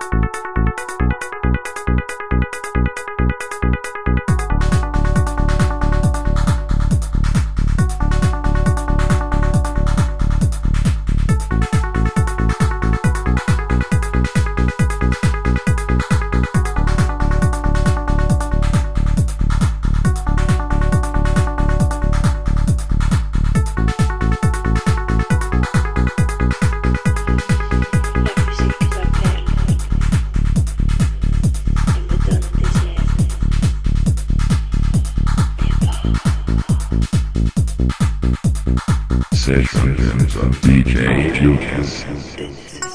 Thank you. Sessions of DJ Julius.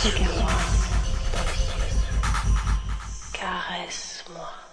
Caresse-moi. Caresse-moi.